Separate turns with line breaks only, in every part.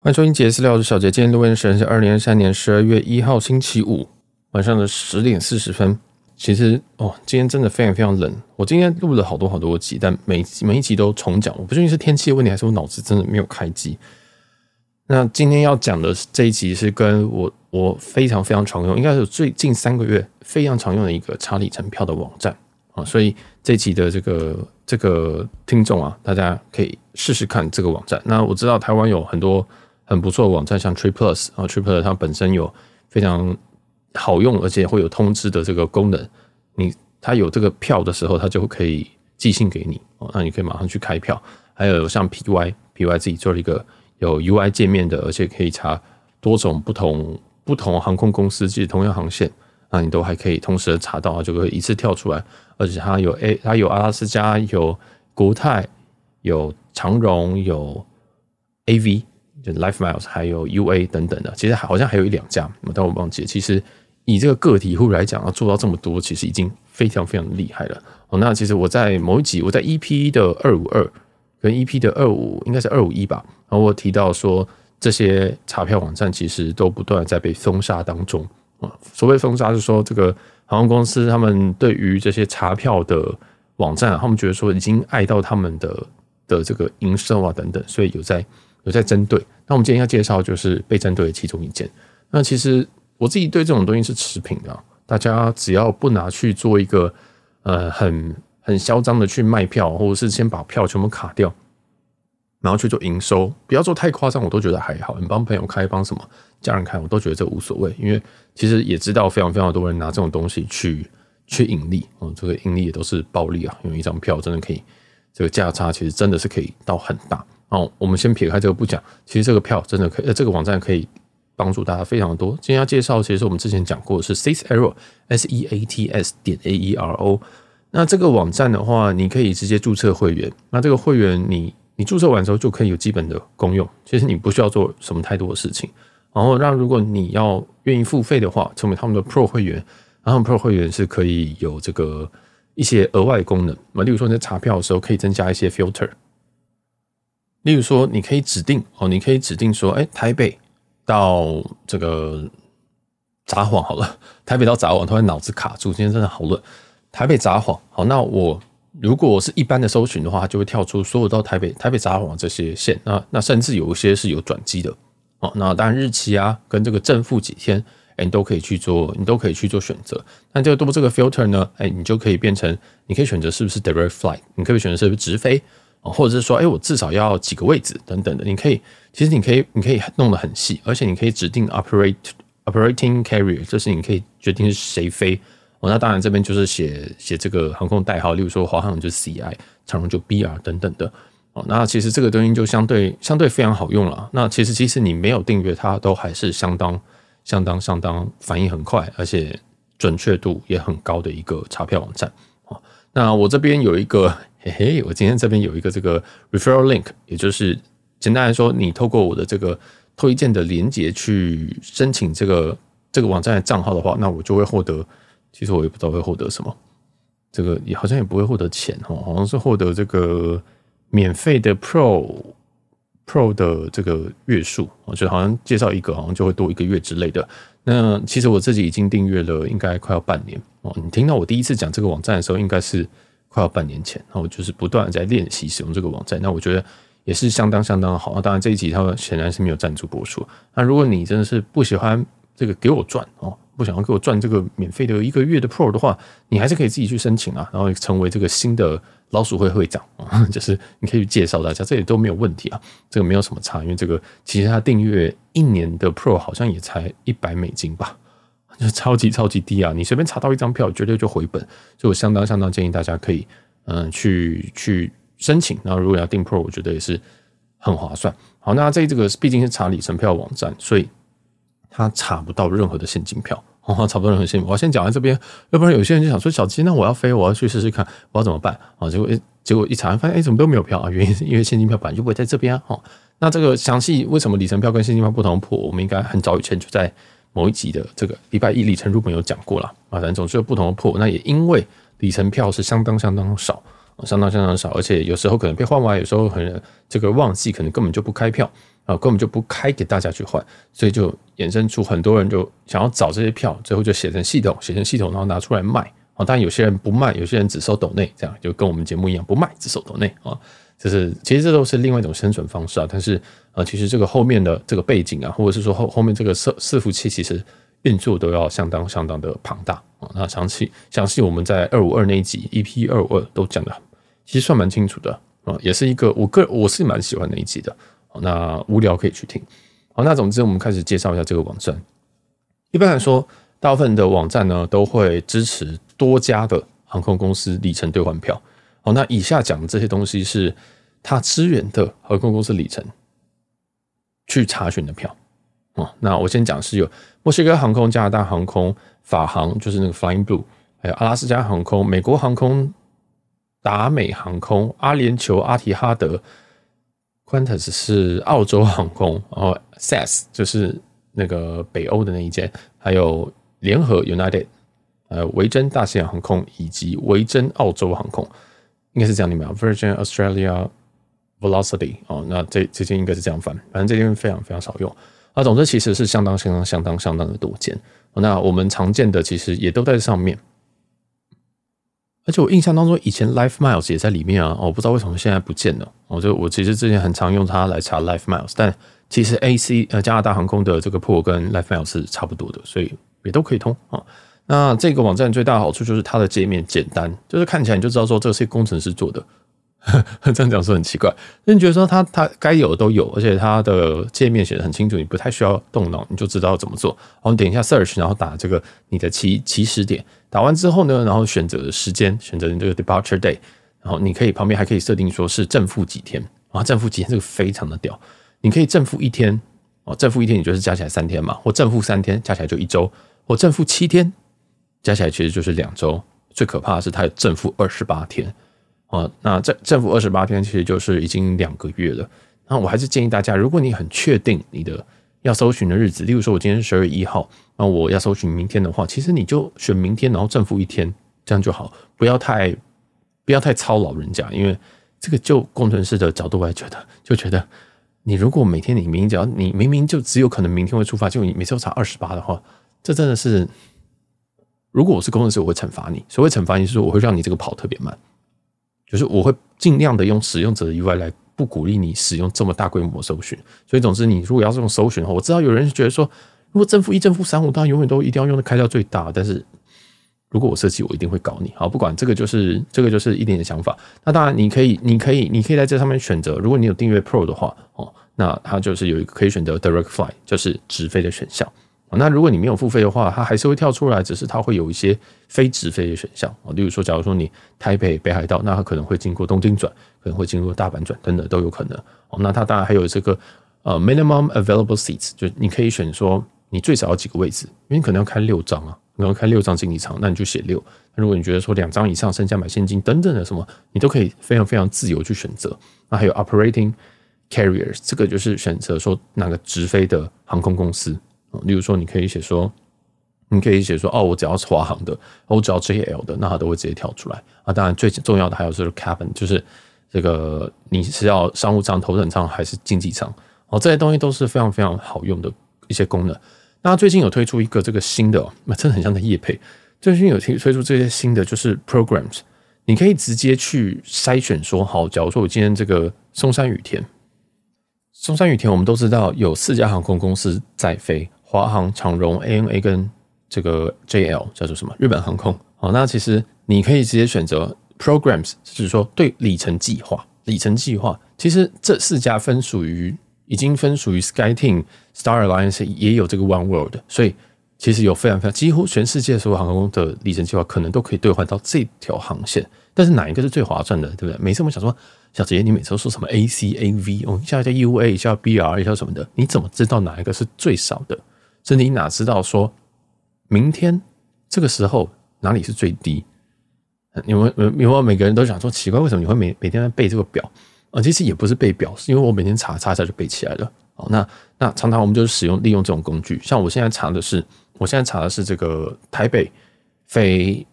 欢迎收听杰私聊，我是小杰。今天录音时间是二零二三年十二月一号星期五晚上的十点四十分。其实哦，今天真的非常非常冷。我今天录了好多好多集，但每每一集都重讲。我不确定是天气的问题，还是我脑子真的没有开机。那今天要讲的这一集是跟我我非常非常常用，应该是最近三个月非常常用的一个查里程票的网站啊。所以这一集的这个这个听众啊，大家可以试试看这个网站。那我知道台湾有很多。很不错的网站，像 TripPlus 啊，TripPlus 它本身有非常好用，而且会有通知的这个功能。你它有这个票的时候，它就可以寄信给你哦，那你可以马上去开票。还有像 PY，PY 自己做了一个有 UI 界面的，而且可以查多种不同不同航空公司，即同样航线，那你都还可以同时查到，就可以一次跳出来。而且它有 A，它有阿拉斯加，有国泰，有长荣，有 AV。就 LifeMiles 还有 UA 等等的，其实好像还有一两家，但我忘记了。其实以这个个体户来讲，要做到这么多，其实已经非常非常厉害了。哦，那其实我在某一集，我在 EP 的二五二跟 EP 的二五，应该是二五一吧。然后我提到说，这些查票网站其实都不断在被封杀当中啊。所谓封杀，是说这个航空公司他们对于这些查票的网站，他们觉得说已经碍到他们的的这个营收啊等等，所以有在。有在针对，那我们今天要介绍就是被针对的其中一件。那其实我自己对这种东西是持平的，大家只要不拿去做一个呃很很嚣张的去卖票，或者是先把票全部卡掉，然后去做营收，不要做太夸张，我都觉得还好。你帮朋友开，帮什么家人开，我都觉得这无所谓，因为其实也知道非常非常多人拿这种东西去去盈利，嗯，这个盈利也都是暴利啊，因为一张票真的可以这个价差其实真的是可以到很大。哦，我们先撇开这个不讲，其实这个票真的可以，呃，这个网站可以帮助大家非常多。今天要介绍，其实我们之前讲过是 SeatsAero，S E A T S 点 A E R O。那这个网站的话，你可以直接注册会员。那这个会员你，你你注册完之后就可以有基本的功用，其实你不需要做什么太多的事情。然后，让如果你要愿意付费的话，成为他们的 Pro 会员，然后 Pro 会员是可以有这个一些额外功能。那例如说你在查票的时候，可以增加一些 filter。例如说，你可以指定哦，你可以指定说，哎，台北到这个札幌好了，台北到札幌，突然脑子卡住，今天真的好冷。台北札幌，好，那我如果是一般的搜寻的话，就会跳出所有到台北、台北札幌这些线，那那甚至有一些是有转机的，哦，那当然日期啊，跟这个正负几天，哎，你都可以去做，你都可以去做选择。那这个多这个 filter 呢，哎，你就可以变成，你可以选择是不是 direct flight，你可以选择是不是直飞。或者是说，哎，我至少要几个位置等等的，你可以，其实你可以，你可以弄得很细，而且你可以指定 operate operating carrier，就是你可以决定是谁飞。哦，那当然这边就是写写这个航空代号，例如说华航就 CI，长荣就 BR 等等的。哦，那其实这个东西就相对相对非常好用了。那其实即使你没有订阅，它都还是相当相当相当反应很快，而且准确度也很高的一个查票网站。哦，那我这边有一个。嘿嘿，我今天这边有一个这个 referral link，也就是简单来说，你透过我的这个推荐的连接去申请这个这个网站的账号的话，那我就会获得，其实我也不知道会获得什么，这个也好像也不会获得钱哦，好像是获得这个免费的 Pro Pro 的这个月数，我觉得好像介绍一个好像就会多一个月之类的。那其实我自己已经订阅了，应该快要半年哦。你听到我第一次讲这个网站的时候，应该是。快要半年前，然后就是不断的在练习使用这个网站，那我觉得也是相当相当好。那当然这一集它显然是没有赞助播出。那如果你真的是不喜欢这个给我赚哦，不想要给我赚这个免费的一个月的 Pro 的话，你还是可以自己去申请啊，然后成为这个新的老鼠会会长啊，就是你可以去介绍大家，这也都没有问题啊，这个没有什么差，因为这个其实它订阅一年的 Pro 好像也才一百美金吧。超级超级低啊！你随便查到一张票，绝对就回本。所以我相当相当建议大家可以，嗯，去去申请。然后如果要订 Pro，我觉得也是很划算。好，那在这个毕竟是查里程票网站，所以他查不到任何的现金票，哦，查不到任何现金。我要先讲在这边，要不然有些人就想说，小鸡，那我要飞，我要去试试看，我要怎么办啊？结果结果一查，发现哎，怎么都没有票啊？原因是因为现金票本来就不会在这边啊。那这个详细为什么里程票跟现金票不同？破，我们应该很早以前就在。某一集的这个礼拜一里程入门有讲过了啊，反正总是有不同的破。那也因为里程票是相当相当少，相当相当少，而且有时候可能被换完，有时候很这个旺季可能根本就不开票啊，根本就不开给大家去换，所以就衍生出很多人就想要找这些票，最后就写成系统，写成系统，然后拿出来卖。啊，当然有些人不卖，有些人只收抖内，这样就跟我们节目一样，不卖只收抖内啊。就是其实这都是另外一种生存方式啊。但是呃，其实这个后面的这个背景啊，或者是说后后面这个伺伺服器，其实运作都要相当相当的庞大啊。那详细详细我们在二五二那一集 EP 二五二都讲的，其实算蛮清楚的啊，也是一个我个人我是蛮喜欢那一集的。那无聊可以去听。好，那总之我们开始介绍一下这个网站。一般来说，大部分的网站呢都会支持。多家的航空公司里程兑换票，好，那以下讲的这些东西是它支援的航空公司里程去查询的票，哦，那我先讲是有墨西哥航空、加拿大航空、法航就是那个 Flying Blue，还有阿拉斯加航空、美国航空、达美航空、阿联酋、阿提哈德、Qantas 是澳洲航空，然后 SAS 就是那个北欧的那一间，还有联合 United。呃，维珍大西洋航空以及维珍澳洲航空，应该是这样念啊？Virgin Australia Velocity 哦，那这这间应该是这样翻，反正这间非常非常少用。啊，总之其实是相当相当相当相当的多见。那我们常见的其实也都在上面，而且我印象当中以前 Life Miles 也在里面啊，我不知道为什么现在不见了。我就我其实之前很常用它来查 Life Miles，但其实 AC 呃加拿大航空的这个票跟 Life Miles 是差不多的，所以也都可以通啊。那这个网站最大的好处就是它的界面简单，就是看起来你就知道说这是工程师做的。这样讲说很奇怪，那你觉得说它它该有的都有，而且它的界面写得很清楚，你不太需要动脑，你就知道怎么做。好，你点一下 search，然后打这个你的起起始点，打完之后呢，然后选择时间，选择你这个 departure day，然后你可以旁边还可以设定说是正负几天啊，正负几天这个非常的屌，你可以正负一天哦，正负一天你就是加起来三天嘛，或正负三天加起来就一周，或正负七天。加起来其实就是两周，最可怕的是它有正负二十八天啊！那正正负二十八天其实就是已经两个月了。那我还是建议大家，如果你很确定你的要搜寻的日子，例如说我今天是十二月一号，那我要搜寻明天的话，其实你就选明天，然后正负一天，这样就好，不要太不要太操劳人家，因为这个就工程师的角度来觉得，就觉得你如果每天你明明只要你明明就只有可能明天会出发，就你每次都查二十八的话，这真的是。如果我是工程师，我会惩罚你。所谓惩罚你，是我会让你这个跑特别慢，就是我会尽量的用使用者的 UI 来不鼓励你使用这么大规模搜寻。所以，总之，你如果要这种搜寻的话，我知道有人觉得说，如果正负一、正负三五，当然永远都一定要用的开到最大。但是，如果我设计，我一定会搞你。好，不管这个就是这个就是一点点想法。那当然，你可以，你可以，你可以在这上面选择。如果你有订阅 Pro 的话，哦，那它就是有一个可以选择 Direct Fly，就是直飞的选项。那如果你没有付费的话，它还是会跳出来，只是它会有一些非直飞的选项啊。例如说，假如说你台北北海道，那它可能会经过东京转，可能会经过大阪转，等等都有可能。哦，那它当然还有这个呃 minimum available seats，就你可以选说你最少要几个位置，因为你可能要开六张啊，你要开六张经济舱，那你就写六。如果你觉得说两张以上，剩下买现金等等的什么，你都可以非常非常自由去选择。那还有 operating carriers，这个就是选择说哪个直飞的航空公司。例如说，你可以写说，你可以写说，哦，我只要是华航的，我只要 JL 的，那它都会直接跳出来啊。当然，最重要的还有就是 cabin，就是这个你是要商务舱、头等舱还是经济舱哦，这些东西都是非常非常好用的一些功能。那最近有推出一个这个新的，那真的很像在夜配。最近有推推出这些新的，就是 programs，你可以直接去筛选说，好，假如说我今天这个松山雨田，松山雨田，我们都知道有四家航空公司在飞。华航、长荣、ANA 跟这个 JL 叫做什么？日本航空。好，那其实你可以直接选择 Programs，就是说对里程计划。里程计划其实这四家分属于已经分属于 SkyTeam、Star Alliance 也有这个 One World，所以其实有非常非常几乎全世界所有航空的里程计划可能都可以兑换到这条航线。但是哪一个是最划算的，对不对？每次我们想说，小杰，你每次都说什么 ACAV 哦，一下叫 UA，一下 BR，一下什么的，你怎么知道哪一个是最少的？是你哪知道说，明天这个时候哪里是最低？你们、你们每个人都想说奇怪，为什么你会每每天在背这个表？啊，其实也不是背表，是因为我每天查查一下就背起来了。好，那那常常我们就是使用利用这种工具，像我现在查的是，我现在查的是这个台北飞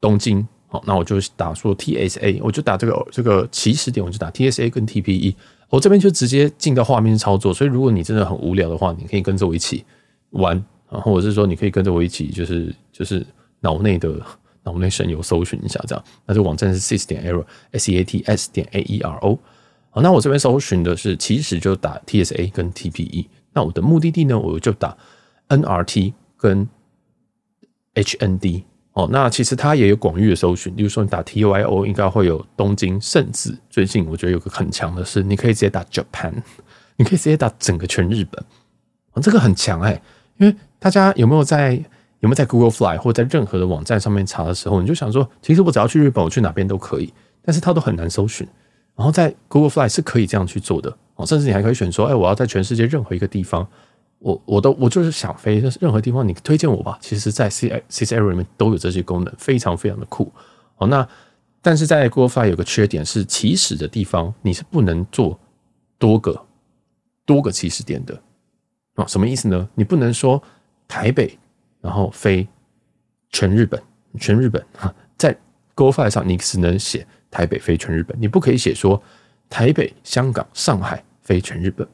东京，好，那我就打说 TSA，我就打这个这个起始点，我就打 TSA 跟 TPE。我这边就直接进到画面操作，所以如果你真的很无聊的话，你可以跟着我一起玩，然后或者是说你可以跟着我一起，就是就是脑内的脑内神游搜寻一下这样。那这网站是 seats 点 error s e a t s 点 a e r o。好，那我这边搜寻的是其实就打 TSA 跟 TPE。那我的目的地呢，我就打 NRT 跟 HND。哦，那其实它也有广域的搜寻，比如说你打 TYO 应该会有东京，甚至最近我觉得有个很强的是，你可以直接打 Japan，你可以直接打整个全日本，哦，这个很强哎，因为大家有没有在有没有在 Google Fly 或者在任何的网站上面查的时候，你就想说，其实我只要去日本，我去哪边都可以，但是它都很难搜寻，然后在 Google Fly 是可以这样去做的哦，甚至你还可以选说，哎，我要在全世界任何一个地方。我我都我就是想飞，任何地方你推荐我吧。其实，在 C C Air 里面都有这些功能，非常非常的酷。哦，那但是在 Google Fly 有个缺点是，起始的地方你是不能做多个多个起始点的。哦，什么意思呢？你不能说台北然后飞全日本，全日本哈，在 Google Fly 上你只能写台北飞全日本，你不可以写说台北、香港、上海飞全日本，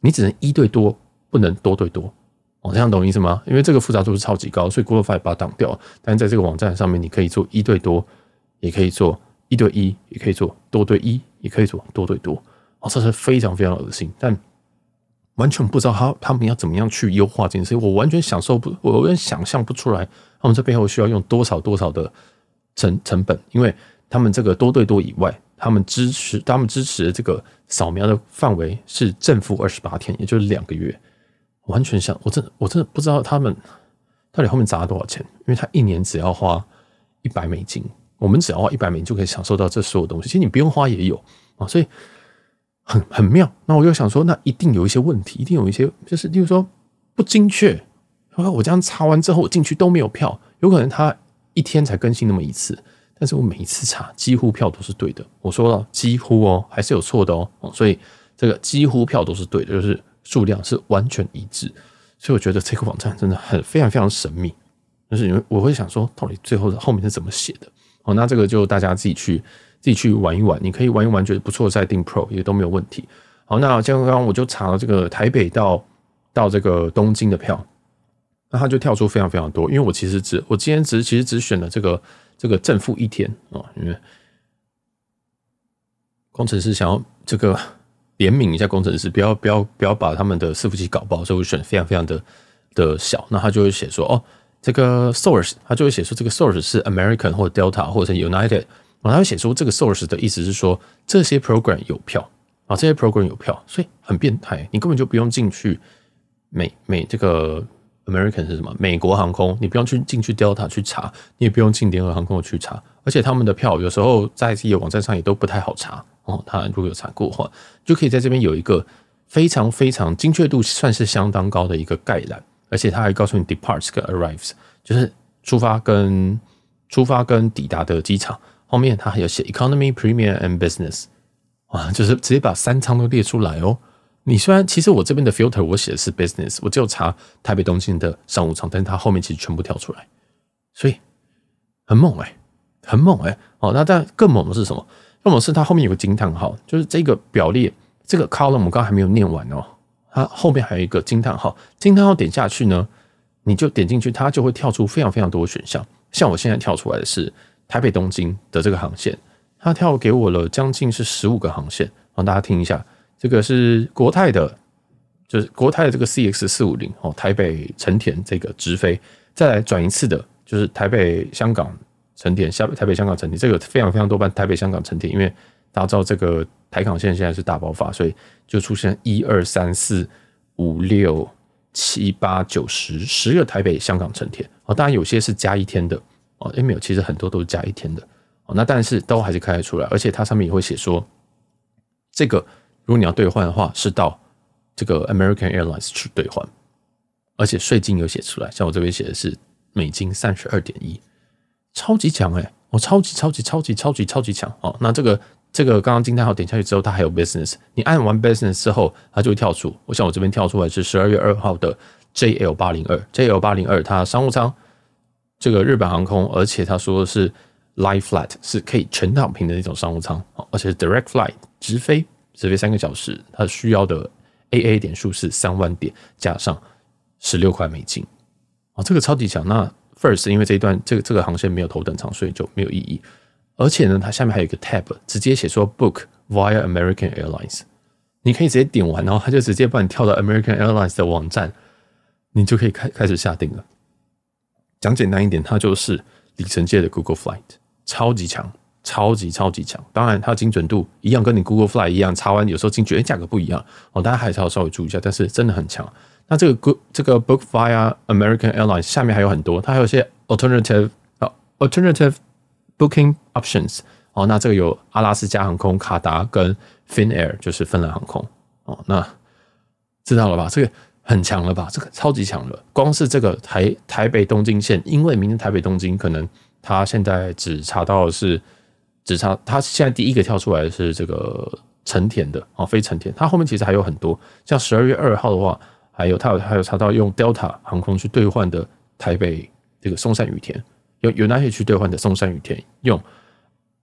你只能一对多。不能多对多，哦，这样懂意思吗？因为这个复杂度是超级高，所以 Google Fly 把它挡掉。但是在这个网站上面，你可以做一对多，也可以做一对一，也可以做多对一，也可以做多对多。哦，这是非常非常恶心，但完全不知道他他们要怎么样去优化这件事情。我完全享受不，我完全想象不出来，他们这背后需要用多少多少的成成本，因为他们这个多对多以外，他们支持他们支持的这个扫描的范围是正负二十八天，也就是两个月。完全想，我真的我真的不知道他们到底后面砸了多少钱，因为他一年只要花一百美金，我们只要花一百美金就可以享受到这所有东西。其实你不用花也有啊，所以很很妙。那我就想说，那一定有一些问题，一定有一些就是，例如说不精确。我这样查完之后，我进去都没有票，有可能他一天才更新那么一次，但是我每一次查，几乎票都是对的。我说了，几乎哦，还是有错的哦，所以这个几乎票都是对的，就是。数量是完全一致，所以我觉得这个网站真的很非常非常神秘。就是因为我会想说，到底最后后面是怎么写的？哦，那这个就大家自己去自己去玩一玩。你可以玩一玩，觉得不错再订 Pro 也都没有问题。好，那像刚刚我就查了这个台北到到这个东京的票，那它就跳出非常非常多。因为我其实只我今天只其实只选了这个这个正负一天啊，因为工程师想要这个。怜悯一下工程师，不要不要不要把他们的伺服器搞爆，所以我选非常非常的的小。那他就会写说，哦，这个 source，他就会写说这个 source 是 American 或者 Delta 或者是 United。然后他会写出这个 source 的意思是说这些 program 有票啊，这些 program 有票，所以很变态。你根本就不用进去美美这个 American 是什么？美国航空，你不用去进去 Delta 去查，你也不用进联合航空去查，而且他们的票有时候在自己的网站上也都不太好查。哦，他如果有查过的话，就可以在这边有一个非常非常精确度算是相当高的一个概览，而且他还告诉你 departs 跟 arrives，就是出发跟出发跟抵达的机场。后面他还有写 economy、premium and business，啊，就是直接把三舱都列出来哦。你虽然其实我这边的 filter 我写的是 business，我只有查台北东京的商务舱，但是它后面其实全部跳出来，所以很猛哎、很猛哎、欸。哦，那但更猛的是什么？更猛是它后面有个惊叹号，就是这个表列这个 column 我刚刚还没有念完哦，它后面还有一个惊叹号，惊叹号点下去呢，你就点进去，它就会跳出非常非常多的选项。像我现在跳出来的是台北东京的这个航线，它跳给我了将近是十五个航线，让大家听一下，这个是国泰的，就是国泰的这个 CX 四五零哦，台北成田这个直飞，再来转一次的，就是台北香港。成田下台北香港成田，这个非常非常多班台北香港成田，因为大家知道这个台港线现在是大爆发，所以就出现一二三四五六七八九十十个台北香港成田。哦，当然有些是加一天的。哦，诶没有，其实很多都是加一天的。哦，那但是都还是开得出来，而且它上面也会写说，这个如果你要兑换的话，是到这个 American Airlines 去兑换，而且税金有写出来，像我这边写的是美金三十二点一。超级强诶，我超级超级超级超级超级强哦！那这个这个刚刚惊叹号点下去之后，它还有 business，你按完 business 之后，它就会跳出。我想我这边跳出来是十二月二号的 JL 八零二，JL 八零二它商务舱，这个日本航空，而且他说的是 Live Flat，是可以全躺平的那种商务舱，而且是 Direct Flight 直飞，直飞三个小时，它需要的 AA 点数是三万点加上十六块美金，啊，这个超级强。那 First 因为这一段这个这个航线没有头等舱，所以就没有意义。而且呢，它下面还有一个 Tab，直接写说 Book via American Airlines，你可以直接点完，然后它就直接帮你跳到 American Airlines 的网站，你就可以开开始下订了。讲简单一点，它就是里程界的 Google Flight。超级强，超级超级强。当然，它的精准度一样，跟你 Google Fly 一样。查完有时候进去，哎，价格不一样哦。大家还是要稍微注意一下。但是真的很强。那这个 Good 这个 Book via American Airlines 下面还有很多，它还有些 alternative 啊 alternative booking options 哦。那这个有阿拉斯加航空、卡达跟 Finnair，就是芬兰航空哦。那知道了吧？这个很强了吧？这个超级强了。光是这个台台北东京线，因为明天台北东京可能。他现在只查到是，只查他现在第一个跳出来的是这个成田的哦，非成田。他后面其实还有很多，像十二月二号的话，还有他有还有查到用 Delta 航空去兑换的台北这个松山羽田，用 United 去兑换的松山羽田，用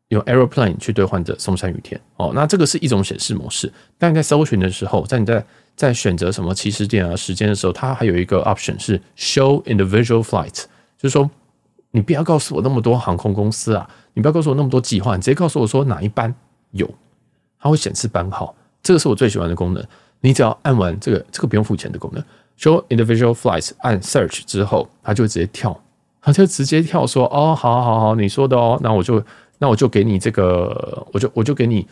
用 Aeroplane 去兑换的松山羽田哦。那这个是一种显示模式，但在搜寻的时候，在你在在选择什么起始点啊时间的时候，它还有一个 option 是 Show Individual Flight，就是说。你不要告诉我那么多航空公司啊！你不要告诉我那么多计划，你直接告诉我说哪一班有，它会显示班号。这个是我最喜欢的功能。你只要按完这个，这个不用付钱的功能，Show Individual Flights，按 Search 之后，它就会直接跳，它就直接跳说：“哦，好好好，你说的哦，那我就那我就给你这个，我就我就给你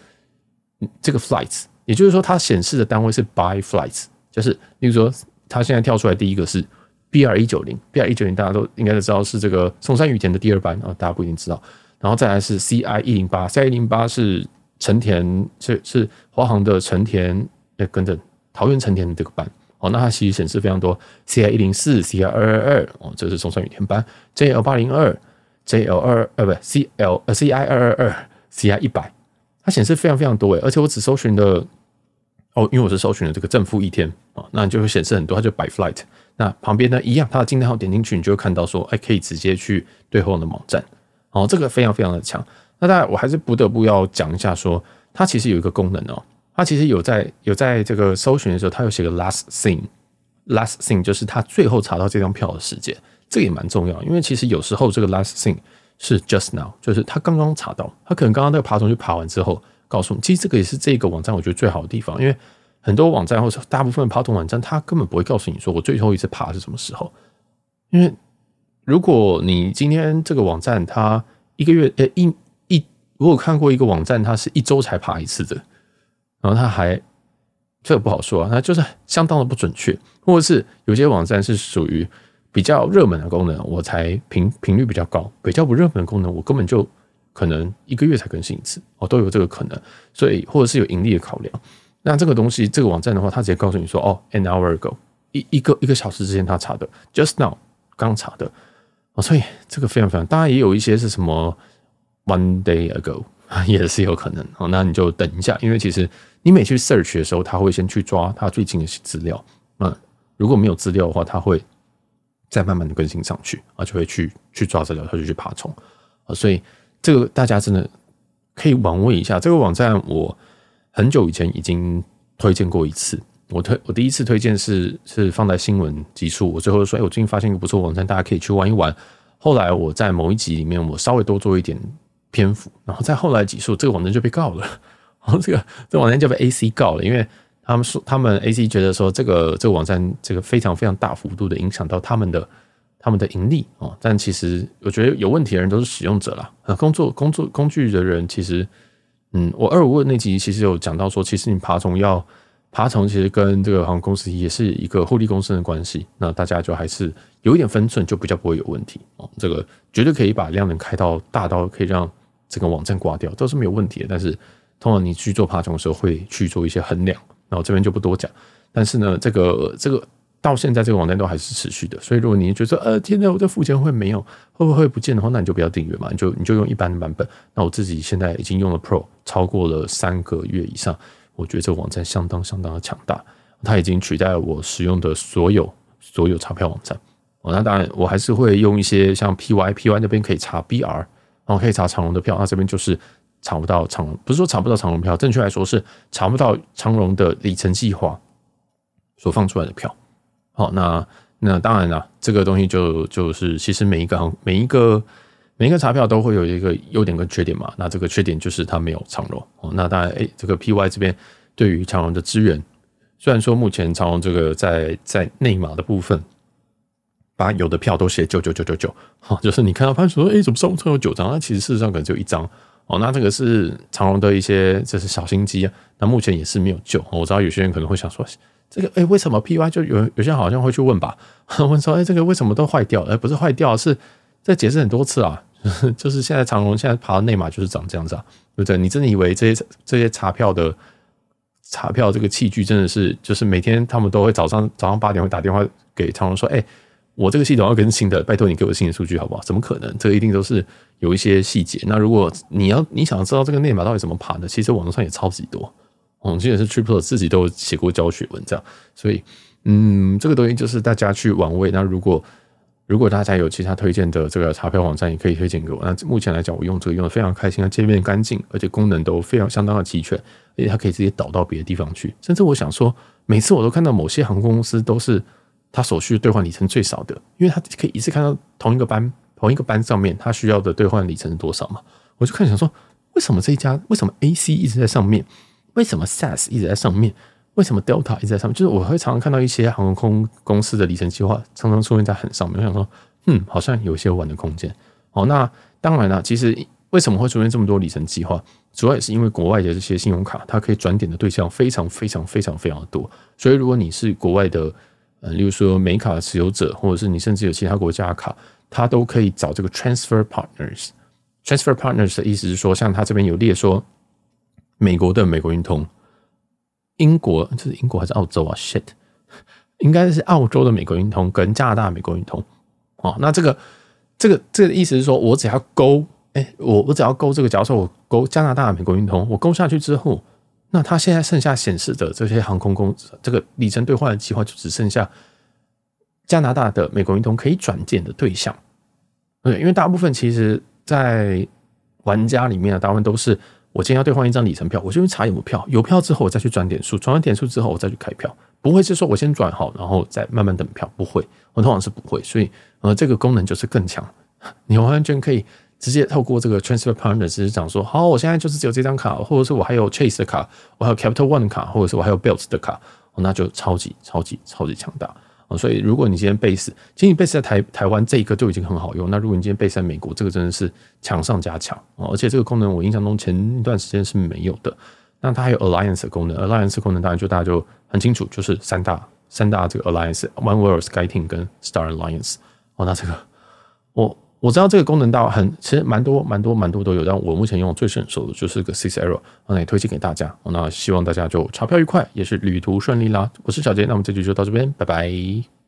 这个 Flights。也就是说，它显示的单位是 By Flights，就是例如说，它现在跳出来第一个是。BR 一九零，BR 一九零大家都应该都知道是这个松山羽田的第二班啊，大家不一定知道。然后再来是 CI 一零八，CI 一零八是成田，是是华航的成田，哎，跟着桃园成田的这个班哦。那它其实显示非常多，CI 一零四，CI 二二二哦，这是松山羽田班，JL 八零二，JL 二呃不 CL 呃 CI 二二二，CI 一百，它显示非常非常多诶，而且我只搜寻的哦，因为我是搜寻的这个正负一天啊，那就会显示很多，它就 by flight。那旁边呢，一样，它的订单号点进去，你就会看到说，哎，可以直接去兑换的网站，哦，这个非常非常的强。那当然，我还是不得不要讲一下，说它其实有一个功能哦，它其实有在有在这个搜寻的时候，它有写个 last thing，last thing 就是它最后查到这张票的时间，这个也蛮重要，因为其实有时候这个 last thing 是 just now，就是他刚刚查到，他可能刚刚那个爬虫去爬完之后，告诉你，其实这个也是这个网站我觉得最好的地方，因为。很多网站或者大部分爬虫网站，它根本不会告诉你说我最后一次爬是什么时候，因为如果你今天这个网站它一个月呃一一，如果看过一个网站，它是一周才爬一次的，然后它还这个不好说啊，那就是相当的不准确，或者是有些网站是属于比较热门的功能，我才频频率比较高；比较不热门的功能，我根本就可能一个月才更新一次哦，都有这个可能，所以或者是有盈利的考量。那这个东西，这个网站的话，它直接告诉你说，哦，an hour ago，一一个一个小时之前他查的，just now 刚查的，哦，所以这个非常非常，当然也有一些是什么 one day ago，也是有可能，哦，那你就等一下，因为其实你每去 search 的时候，他会先去抓他最近的资料，那如果没有资料的话，他会再慢慢的更新上去，啊，就会去去抓资料，他就去爬虫，啊，所以这个大家真的可以玩味一下，这个网站我。很久以前已经推荐过一次，我推我第一次推荐是是放在新闻集数，我最后说，哎，我最近发现一个不错网站，大家可以去玩一玩。后来我在某一集里面，我稍微多做一点篇幅，然后在后来集数，这个网站就被告了，然后这个这网站就被 AC 告了，因为他们说他们 AC 觉得说这个这个网站这个非常非常大幅度的影响到他们的他们的盈利哦，但其实我觉得有问题的人都是使用者啦，工作工作工具的人其实。嗯，我二五问那集其实有讲到说，其实你爬虫要爬虫，其实跟这个航空公司也是一个互利共生的关系。那大家就还是有一点分寸，就比较不会有问题哦。这个绝对可以把量能开到大到可以让整个网站挂掉，都是没有问题的。但是通常你去做爬虫的时候，会去做一些衡量，然后这边就不多讲。但是呢，这个这个。到现在这个网站都还是持续的，所以如果你觉得呃，天哪我在付钱会没有，会不会不见的话，那你就不要订阅嘛，你就你就用一般的版本。那我自己现在已经用了 Pro 超过了三个月以上，我觉得这个网站相当相当的强大，它已经取代了我使用的所有所有查票网站。哦，那当然我还是会用一些像 PY PY 那边可以查 BR 然后可以查长荣的票。那这边就是查不到长荣，不是说查不到长荣票，正确来说是查不到长荣的里程计划所放出来的票。好，那那当然了，这个东西就就是其实每一个行每一个每一个查票都会有一个优点跟缺点嘛。那这个缺点就是它没有长龙。哦，那当然，哎，这个 PY 这边对于长荣的支援，虽然说目前长荣这个在在内码的部分。把有的票都写九九九九九，好，就是你看到潘说，哎，怎么上车有九张？那其实事实上可能只有一张哦。那这个是长荣的一些，这是小心机啊。那目前也是没有救。我知道有些人可能会想说，这个，哎，为什么 PY 就有有些人好像会去问吧？问说，哎，这个为什么都坏掉？哎，不是坏掉，是在解释很多次啊。就是现在长荣现在爬的内码就是长这样子啊，对不对？你真的以为这些这些查票的查票这个器具真的是，就是每天他们都会早上早上八点会打电话给长荣说，哎。我这个系统要更新的，拜托你给我新的数据好不好？怎么可能？这个一定都是有一些细节。那如果你要你想知道这个内码到底怎么爬的，其实网络上也超级多。我记得是 Triple 自己都写过教学文这样。所以，嗯，这个东西就是大家去玩味。那如果如果大家有其他推荐的这个查票网站，也可以推荐给我。那目前来讲，我用这个用的非常开心，它界面干净，而且功能都非常相当的齐全，而且它可以直接导到别的地方去。甚至我想说，每次我都看到某些航空公司都是。它所需兑换里程最少的，因为它可以一次看到同一个班同一个班上面，它需要的兑换里程是多少嘛？我就看想说，为什么这一家为什么 AC 一直在上面？为什么 SAS 一直在上面？为什么 Delta 一直在上面？就是我会常常看到一些航空公司的里程计划常常出现在很上面。我想说，嗯，好像有些玩的空间。哦，那当然了，其实为什么会出现这么多里程计划？主要也是因为国外的这些信用卡，它可以转点的对象非常非常非常非常的多。所以如果你是国外的。呃，例如说美卡持有者，或者是你甚至有其他国家的卡，它都可以找这个 transfer partners。transfer partners 的意思是说，像他这边有列说，美国的美国运通，英国这是英国还是澳洲啊？shit，应该是澳洲的美国运通跟加拿大美国运通。哦，那这个这个这个意思是说，我只要勾，哎，我我只要勾这个，假如说我勾加拿大美国运通，我勾下去之后。那它现在剩下显示的这些航空公司，这个里程兑换的计划就只剩下加拿大的美国运通可以转件的对象。对，因为大部分其实，在玩家里面啊，大部分都是我今天要兑换一张里程票，我就去查有没有票，有票之后我再去转点数，转完点数之后我再去开票，不会是说我先转好，然后再慢慢等票，不会，我通常是不会，所以呃，这个功能就是更强，你完全可以。直接透过这个 transfer partner 只是讲说，好，我现在就是只有这张卡，或者是我还有 Chase 的卡，我还有 Capital One 的卡，或者是我还有 Belt 的卡，那就超级超级超级强大。所以如果你今天 base，其实你 base 在台台湾这一个就已经很好用，那如果你今天 base 在美国，这个真的是强上加强啊！而且这个功能我印象中前一段时间是没有的。那它还有 Alliance 功能，Alliance 功能当然就大家就很清楚，就是三大三大这个 Alliance，Oneworld、Skyting 跟 Star Alliance。哦，那这个我。我知道这个功能到很，其实蛮多蛮多蛮多都有，但我目前用最顺手的就是个 Six Arrow，那也推荐给大家。那希望大家就钞票愉快，也是旅途顺利啦。我是小杰，那我们这期就到这边，拜拜。